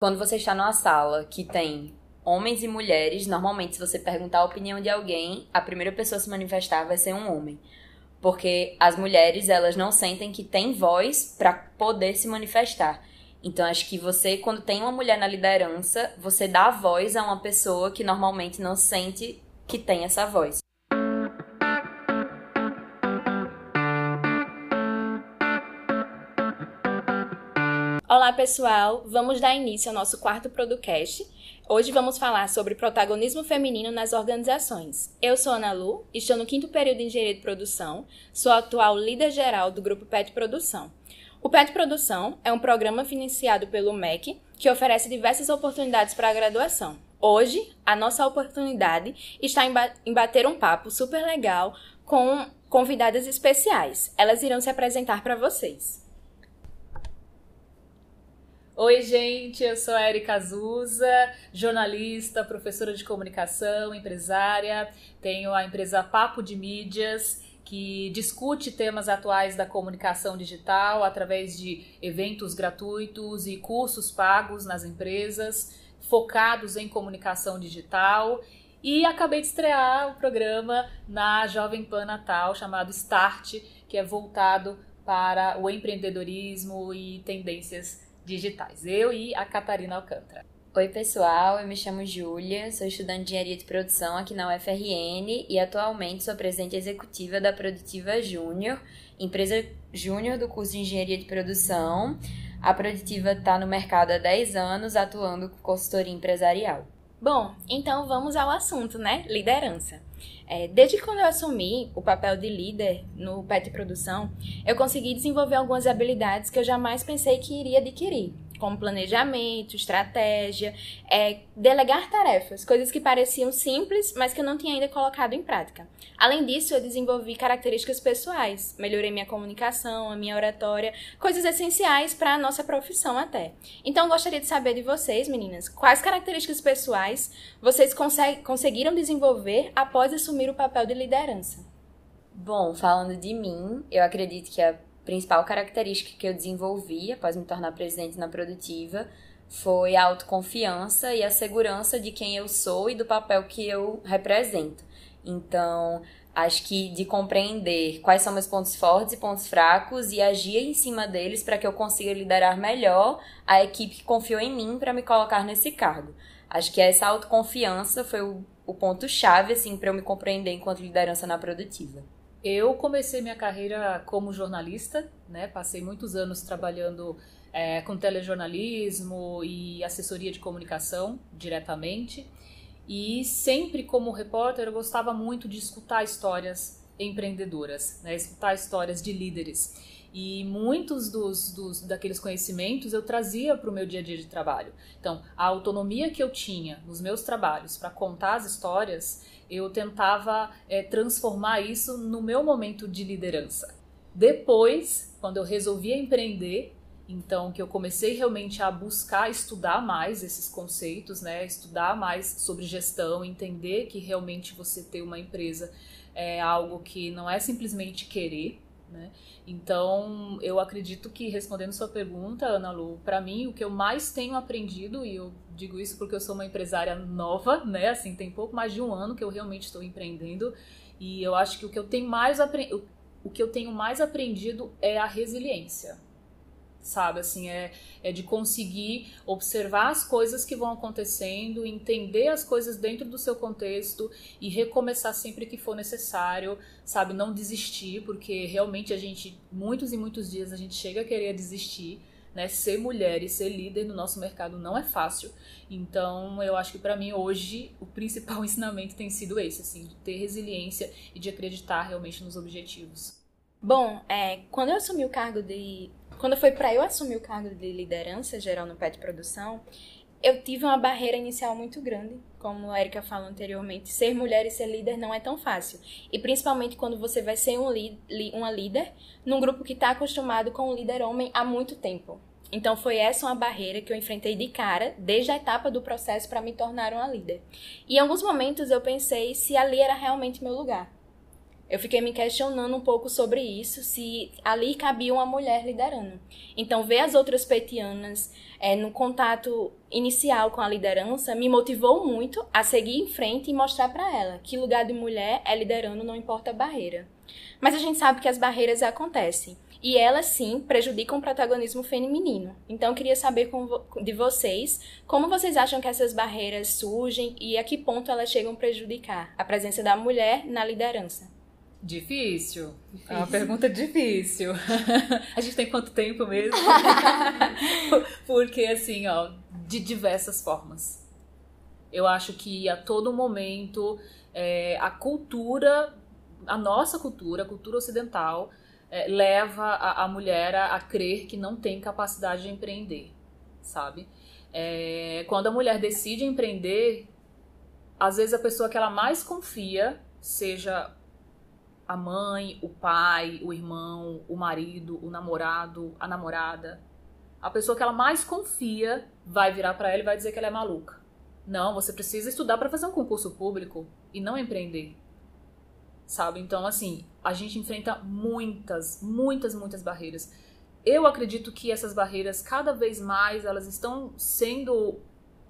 Quando você está numa sala que tem homens e mulheres, normalmente se você perguntar a opinião de alguém, a primeira pessoa a se manifestar vai ser um homem. Porque as mulheres, elas não sentem que têm voz para poder se manifestar. Então acho que você, quando tem uma mulher na liderança, você dá voz a uma pessoa que normalmente não sente que tem essa voz. Olá, pessoal! Vamos dar início ao nosso quarto podcast. Hoje vamos falar sobre protagonismo feminino nas organizações. Eu sou Ana Lu, estou no quinto período de Engenharia de Produção, sou atual líder geral do grupo PET Produção. O PET Produção é um programa financiado pelo MEC que oferece diversas oportunidades para a graduação. Hoje, a nossa oportunidade está em, em bater um papo super legal com convidadas especiais. Elas irão se apresentar para vocês. Oi, gente, eu sou a Erika Azusa, jornalista, professora de comunicação, empresária. Tenho a empresa Papo de Mídias, que discute temas atuais da comunicação digital através de eventos gratuitos e cursos pagos nas empresas, focados em comunicação digital. E acabei de estrear o programa na Jovem Pan Natal, chamado Start, que é voltado para o empreendedorismo e tendências digitais. Eu e a Catarina Alcântara. Oi, pessoal, eu me chamo Júlia, sou estudante de engenharia de produção aqui na UFRN e atualmente sou presidente executiva da Produtiva Júnior, empresa júnior do curso de engenharia de produção. A Produtiva está no mercado há 10 anos, atuando com consultoria empresarial. Bom, então vamos ao assunto, né? Liderança. É, desde quando eu assumi o papel de líder no PET Produção, eu consegui desenvolver algumas habilidades que eu jamais pensei que iria adquirir como planejamento, estratégia, é, delegar tarefas, coisas que pareciam simples, mas que eu não tinha ainda colocado em prática. Além disso, eu desenvolvi características pessoais, melhorei minha comunicação, a minha oratória, coisas essenciais para a nossa profissão até. Então, gostaria de saber de vocês, meninas, quais características pessoais vocês conseguiram desenvolver após assumir o papel de liderança? Bom, falando de mim, eu acredito que a principal característica que eu desenvolvi após me tornar presidente na Produtiva foi a autoconfiança e a segurança de quem eu sou e do papel que eu represento. Então, acho que de compreender quais são meus pontos fortes e pontos fracos e agir em cima deles para que eu consiga liderar melhor a equipe que confiou em mim para me colocar nesse cargo. Acho que essa autoconfiança foi o, o ponto-chave assim, para eu me compreender enquanto liderança na produtiva. Eu comecei minha carreira como jornalista, né? Passei muitos anos trabalhando é, com telejornalismo e assessoria de comunicação diretamente. E sempre como repórter eu gostava muito de escutar histórias empreendedoras, né? escutar histórias de líderes. E muitos dos, dos daqueles conhecimentos eu trazia para o meu dia a dia de trabalho. Então, a autonomia que eu tinha nos meus trabalhos para contar as histórias eu tentava é, transformar isso no meu momento de liderança. Depois, quando eu resolvi empreender, então que eu comecei realmente a buscar estudar mais esses conceitos, né, estudar mais sobre gestão, entender que realmente você ter uma empresa é algo que não é simplesmente querer, né? Então, eu acredito que, respondendo sua pergunta, Ana Lu, para mim, o que eu mais tenho aprendido, e eu digo isso porque eu sou uma empresária nova, né? Assim, tem pouco mais de um ano que eu realmente estou empreendendo, e eu acho que o que eu tenho mais, o que eu tenho mais aprendido é a resiliência sabe? Assim, é, é de conseguir observar as coisas que vão acontecendo, entender as coisas dentro do seu contexto e recomeçar sempre que for necessário, sabe? Não desistir, porque realmente a gente, muitos e muitos dias, a gente chega a querer desistir. Né, ser mulher e ser líder no nosso mercado não é fácil. Então, eu acho que para mim hoje o principal ensinamento tem sido esse, assim, de ter resiliência e de acreditar realmente nos objetivos. Bom, é, quando eu assumi o cargo de quando foi para eu assumir o cargo de liderança geral no PET Produção, eu tive uma barreira inicial muito grande, como a Erika falou anteriormente. Ser mulher e ser líder não é tão fácil. E principalmente quando você vai ser um li uma líder num grupo que está acostumado com um líder homem há muito tempo. Então foi essa uma barreira que eu enfrentei de cara desde a etapa do processo para me tornar uma líder. E em alguns momentos eu pensei se ali era realmente meu lugar. Eu fiquei me questionando um pouco sobre isso, se ali cabia uma mulher liderando. Então, ver as outras petianas é, no contato inicial com a liderança me motivou muito a seguir em frente e mostrar para ela que lugar de mulher é liderando, não importa a barreira. Mas a gente sabe que as barreiras acontecem. E elas sim prejudicam o protagonismo feminino. Então queria saber de vocês como vocês acham que essas barreiras surgem e a que ponto elas chegam a prejudicar a presença da mulher na liderança. Difícil. difícil. É uma pergunta difícil. a gente tem quanto tempo mesmo? Porque assim, ó, de diversas formas. Eu acho que a todo momento é, a cultura, a nossa cultura, a cultura ocidental, é, leva a, a mulher a, a, crer que não tem capacidade de empreender, sabe? É, quando a mulher decide empreender, às vezes a pessoa que ela mais confia, seja a mãe, o pai, o irmão, o marido, o namorado, a namorada, a pessoa que ela mais confia vai virar para ela e vai dizer que ela é maluca. Não, você precisa estudar para fazer um concurso público e não empreender sabe? Então, assim, a gente enfrenta muitas, muitas, muitas barreiras. Eu acredito que essas barreiras, cada vez mais, elas estão sendo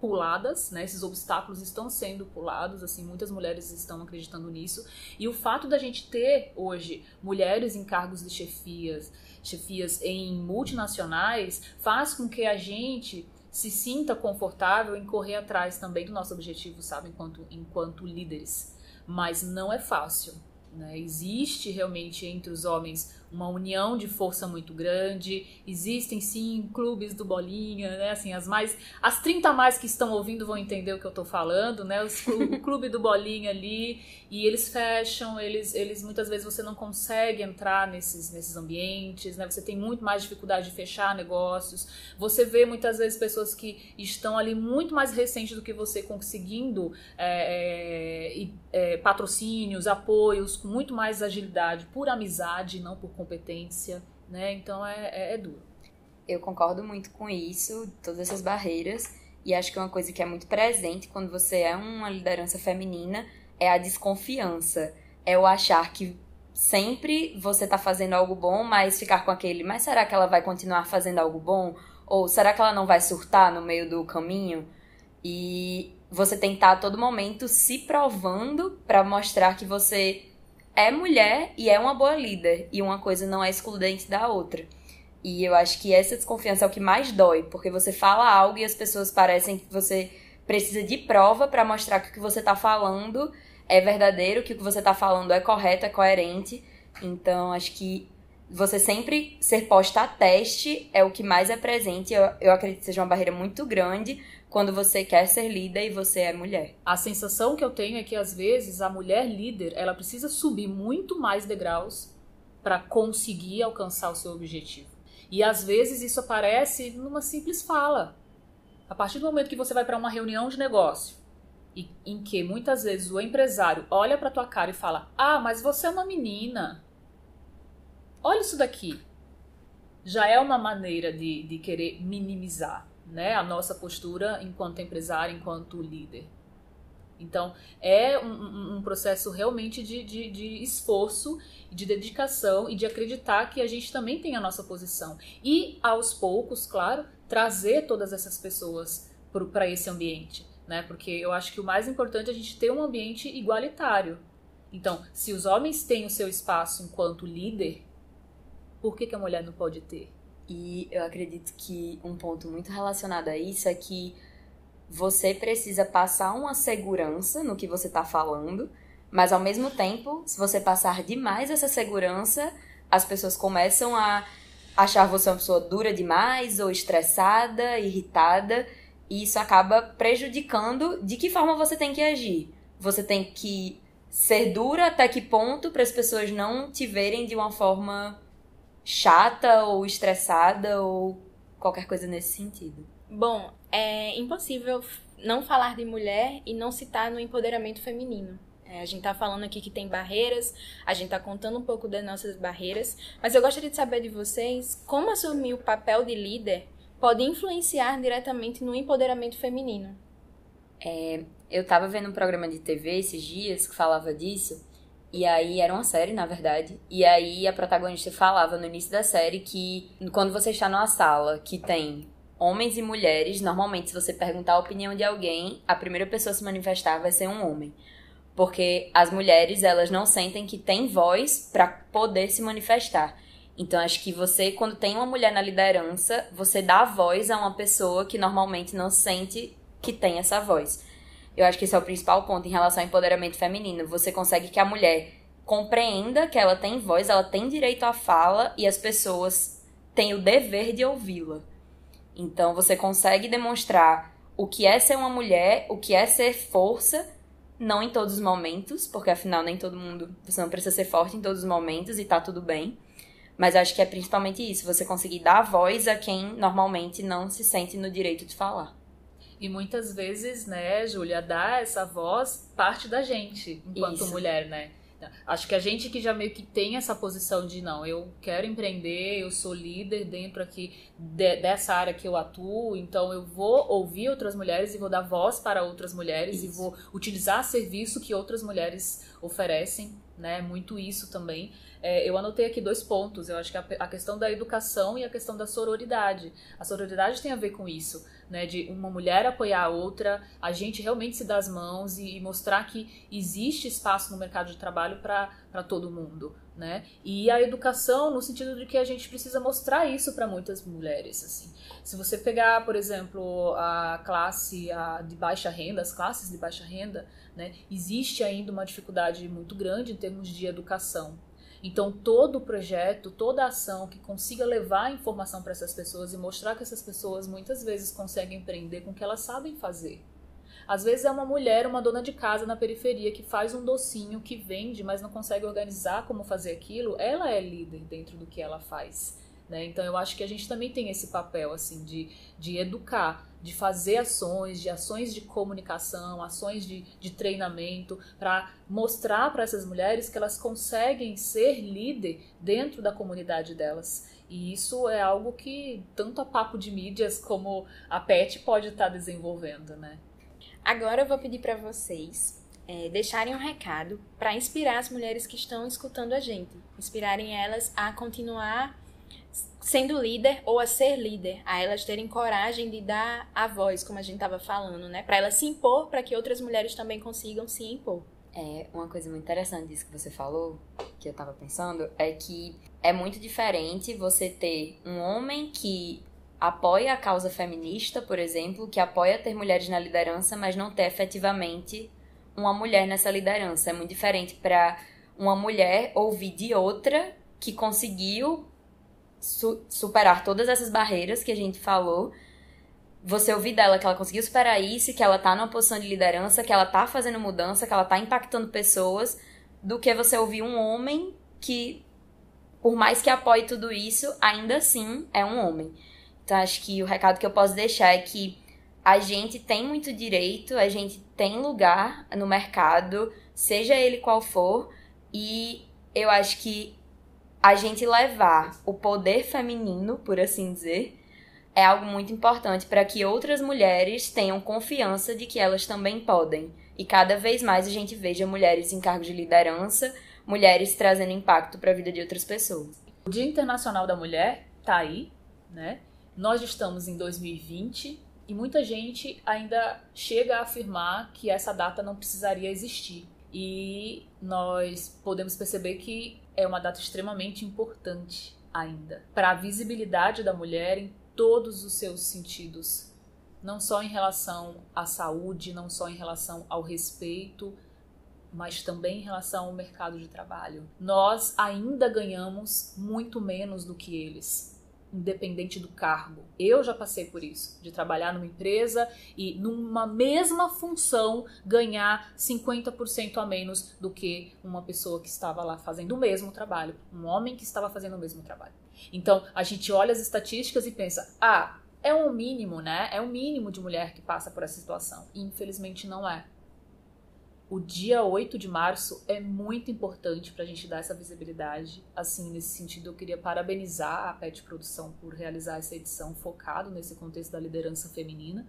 puladas, né? Esses obstáculos estão sendo pulados, assim, muitas mulheres estão acreditando nisso. E o fato da gente ter hoje mulheres em cargos de chefias, chefias em multinacionais, faz com que a gente se sinta confortável em correr atrás também do nosso objetivo, sabe, enquanto enquanto líderes. Mas não é fácil. Né? Existe realmente entre os homens uma união de força muito grande. Existem sim clubes do Bolinha, né? Assim, as mais as 30 mais que estão ouvindo vão entender o que eu tô falando, né? Os, o clube do Bolinha ali e eles fecham, eles eles muitas vezes você não consegue entrar nesses nesses ambientes, né? Você tem muito mais dificuldade de fechar negócios. Você vê muitas vezes pessoas que estão ali muito mais recentes do que você conseguindo é, é, é, patrocínios, apoios com muito mais agilidade por amizade, não por competência, né? Então é, é, é duro. Eu concordo muito com isso, todas essas barreiras, e acho que uma coisa que é muito presente quando você é uma liderança feminina é a desconfiança. É o achar que sempre você tá fazendo algo bom, mas ficar com aquele, mas será que ela vai continuar fazendo algo bom? Ou será que ela não vai surtar no meio do caminho? E você que estar a todo momento se provando para mostrar que você é mulher e é uma boa líder. E uma coisa não é excludente da outra. E eu acho que essa desconfiança é o que mais dói, porque você fala algo e as pessoas parecem que você precisa de prova para mostrar que o que você tá falando é verdadeiro, que o que você tá falando é correto, é coerente. Então, acho que você sempre ser posta a teste é o que mais é presente. Eu, eu acredito que seja uma barreira muito grande, quando você quer ser líder e você é mulher. A sensação que eu tenho é que às vezes a mulher líder, ela precisa subir muito mais degraus para conseguir alcançar o seu objetivo. E às vezes isso aparece numa simples fala. A partir do momento que você vai para uma reunião de negócio, e, em que muitas vezes o empresário olha para tua cara e fala: "Ah, mas você é uma menina. Olha isso daqui." Já é uma maneira de, de querer minimizar né, a nossa postura enquanto empresário, enquanto líder. Então, é um, um processo realmente de, de, de, esforço, de dedicação e de acreditar que a gente também tem a nossa posição. E, aos poucos, claro, trazer todas essas pessoas para esse ambiente. Né? Porque eu acho que o mais importante é a gente ter um ambiente igualitário. Então, se os homens têm o seu espaço enquanto líder, por que, que a mulher não pode ter? E eu acredito que um ponto muito relacionado a isso é que você precisa passar uma segurança no que você está falando, mas ao mesmo tempo, se você passar demais essa segurança, as pessoas começam a achar você uma pessoa dura demais, ou estressada, irritada, e isso acaba prejudicando de que forma você tem que agir. Você tem que ser dura até que ponto para as pessoas não te verem de uma forma chata ou estressada ou qualquer coisa nesse sentido. Bom, é impossível não falar de mulher e não citar no empoderamento feminino. É, a gente tá falando aqui que tem barreiras, a gente tá contando um pouco das nossas barreiras, mas eu gostaria de saber de vocês como assumir o papel de líder pode influenciar diretamente no empoderamento feminino. É, eu tava vendo um programa de TV esses dias que falava disso, E aí era uma série, na verdade. E aí a protagonista falava no início da série que quando você está numa sala que tem homens e mulheres, normalmente se você perguntar a opinião de alguém, a primeira pessoa a se manifestar vai ser um homem. Porque as mulheres, elas não sentem que têm voz para poder se manifestar. Então acho que você, quando tem uma mulher na liderança, você dá voz a uma pessoa que normalmente não sente que tem essa voz. Eu acho que esse é o principal ponto em relação ao empoderamento feminino. Você consegue que a mulher compreenda que ela tem voz, ela tem direito à fala e as pessoas têm o dever de ouvi-la. Então você consegue demonstrar o que é ser uma mulher, o que é ser força, não em todos os momentos, porque afinal nem todo mundo, você não precisa ser forte em todos os momentos e tá tudo bem. Mas acho que é principalmente isso, você conseguir dar voz a quem normalmente não se sente no direito de falar. E muitas vezes, né, Júlia, dar essa voz parte da gente, enquanto Isso. mulher, né? Acho que a gente que já meio que tem essa posição de não, eu quero empreender, eu sou líder dentro aqui de, dessa área que eu atuo, então eu vou ouvir outras mulheres e vou dar voz para outras mulheres isso. e vou utilizar serviço que outras mulheres oferecem, né? Muito isso também. É, eu anotei aqui dois pontos. Eu acho que a, a questão da educação e a questão da sororidade. A sororidade tem a ver com isso né, de uma mulher apoiar a outra, a gente realmente se dar as mãos e, e mostrar que existe espaço no mercado de trabalho para todo mundo. Né? E a educação no sentido de que a gente precisa mostrar isso para muitas mulheres. Assim. Se você pegar, por exemplo, a classe a, de baixa renda, as classes de baixa renda, né, existe ainda uma dificuldade muito grande em termos de educação. Então, todo projeto, toda ação que consiga levar informação para essas pessoas e mostrar que essas pessoas muitas vezes conseguem empreender com o que elas sabem fazer. Às vezes é uma mulher, uma dona de casa na periferia que faz um docinho, que vende, mas não consegue organizar como fazer aquilo. Ela é líder dentro do que ela faz. Né? Então eu acho que a gente também tem esse papel assim de, de educar, de fazer ações, de ações de comunicação, ações de, de treinamento, para mostrar para essas mulheres que elas conseguem ser líder dentro da comunidade delas. E isso é algo que tanto a Papo de Mídias como a PET pode estar tá desenvolvendo, né? Agora eu vou pedir para vocês é, deixarem um recado para inspirar as mulheres que estão escutando a gente, inspirarem elas a continuar sendo líder ou a ser líder, a elas terem coragem de dar a voz, como a gente estava falando, né? Para elas se impor, para que outras mulheres também consigam se impor. É, uma coisa muito interessante disso que você falou, que eu tava pensando, é que é muito diferente você ter um homem que apoia a causa feminista, por exemplo, que apoia ter mulheres na liderança, mas não ter efetivamente uma mulher nessa liderança. É muito diferente para uma mulher ouvir de outra que conseguiu su superar todas essas barreiras que a gente falou, você ouvir dela que ela conseguiu superar isso, que ela tá numa posição de liderança, que ela tá fazendo mudança, que ela tá impactando pessoas, do que você ouvir um homem que, por mais que apoie tudo isso, ainda assim é um homem. Então acho que o recado que eu posso deixar é que a gente tem muito direito, a gente tem lugar no mercado, seja ele qual for, e eu acho que a gente levar o poder feminino, por assim dizer, é algo muito importante para que outras mulheres tenham confiança de que elas também podem. E cada vez mais a gente veja mulheres em cargos de liderança, mulheres trazendo impacto para a vida de outras pessoas. O Dia Internacional da Mulher tá aí, né? Nós estamos em 2020 e muita gente ainda chega a afirmar que essa data não precisaria existir. E nós podemos perceber que é uma data extremamente importante ainda para a visibilidade da mulher em todos os seus sentidos, não só em relação à saúde, não só em relação ao respeito, mas também em relação ao mercado de trabalho. Nós ainda ganhamos muito menos do que eles independente do cargo. Eu já passei por isso, de trabalhar numa empresa e numa mesma função ganhar 50% a menos do que uma pessoa que estava lá fazendo o mesmo trabalho, um homem que estava fazendo o mesmo trabalho. Então, a gente olha as estatísticas e pensa: "Ah, é um mínimo, né? É o um mínimo de mulher que passa por essa situação". E, infelizmente não é o dia 8 de março é muito importante para a gente dar essa visibilidade. Assim, nesse sentido, eu queria parabenizar a PET Produção por realizar essa edição focado nesse contexto da liderança feminina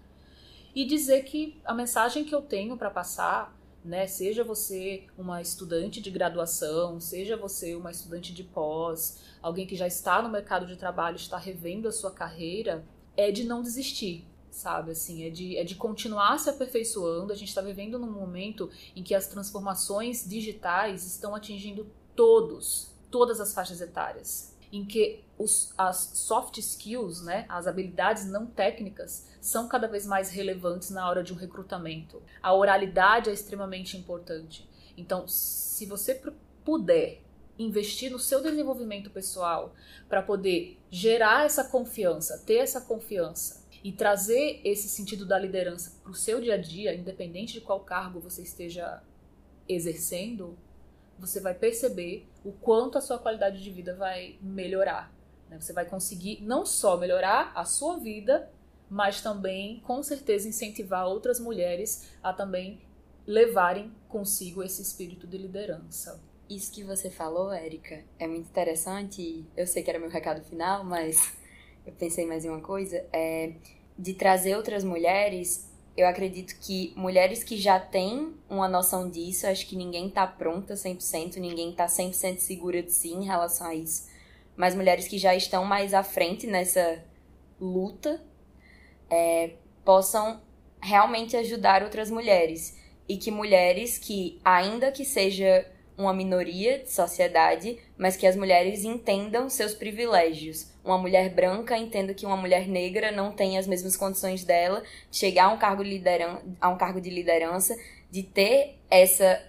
e dizer que a mensagem que eu tenho para passar né? Seja você uma estudante de graduação, seja você uma estudante de pós, alguém que já está no mercado de trabalho, está revendo a sua carreira, é de não desistir, sabe? Assim, é de, é de continuar se aperfeiçoando. A gente está vivendo num momento em que as transformações digitais estão atingindo todos, todas as faixas etárias, em que os, as soft skills, né, as habilidades não técnicas, são cada vez mais relevantes na hora de um recrutamento. A oralidade é extremamente importante. Então, se você puder investir no seu desenvolvimento pessoal para poder gerar essa confiança, ter essa confiança e trazer esse sentido da liderança para o seu dia a dia, independente de qual cargo você esteja exercendo, você vai perceber o quanto a sua qualidade de vida vai melhorar. Né? Você vai conseguir não só melhorar a sua vida, mas também, com certeza, incentivar outras mulheres a também levarem consigo esse espírito de liderança. Isso que você falou, Érica, é muito interessante. Eu sei que era meu recado final, mas eu pensei mais em uma coisa. É de trazer outras mulheres. Eu acredito que mulheres que já têm uma noção disso, acho que ninguém tá pronta 100%, ninguém tá 100% segura de si em relação a isso. Mas mulheres que já estão mais à frente nessa luta é, possam realmente ajudar outras mulheres. E que mulheres que, ainda que seja uma minoria de sociedade, mas que as mulheres entendam seus privilégios. Uma mulher branca entenda que uma mulher negra não tem as mesmas condições dela de chegar a um cargo de, liderança, a um cargo de liderança, de ter essa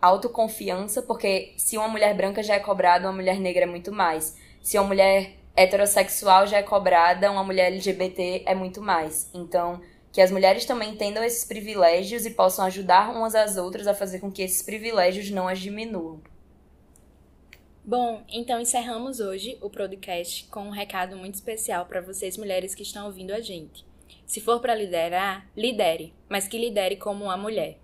autoconfiança, porque se uma mulher branca já é cobrada, uma mulher negra é muito mais. Se uma mulher heterossexual já é cobrada, uma mulher LGBT é muito mais. Então, que as mulheres também entendam esses privilégios e possam ajudar umas às outras a fazer com que esses privilégios não as diminuam. Bom, então encerramos hoje o podcast com um recado muito especial para vocês mulheres que estão ouvindo a gente. Se for para liderar, lidere, mas que lidere como uma mulher.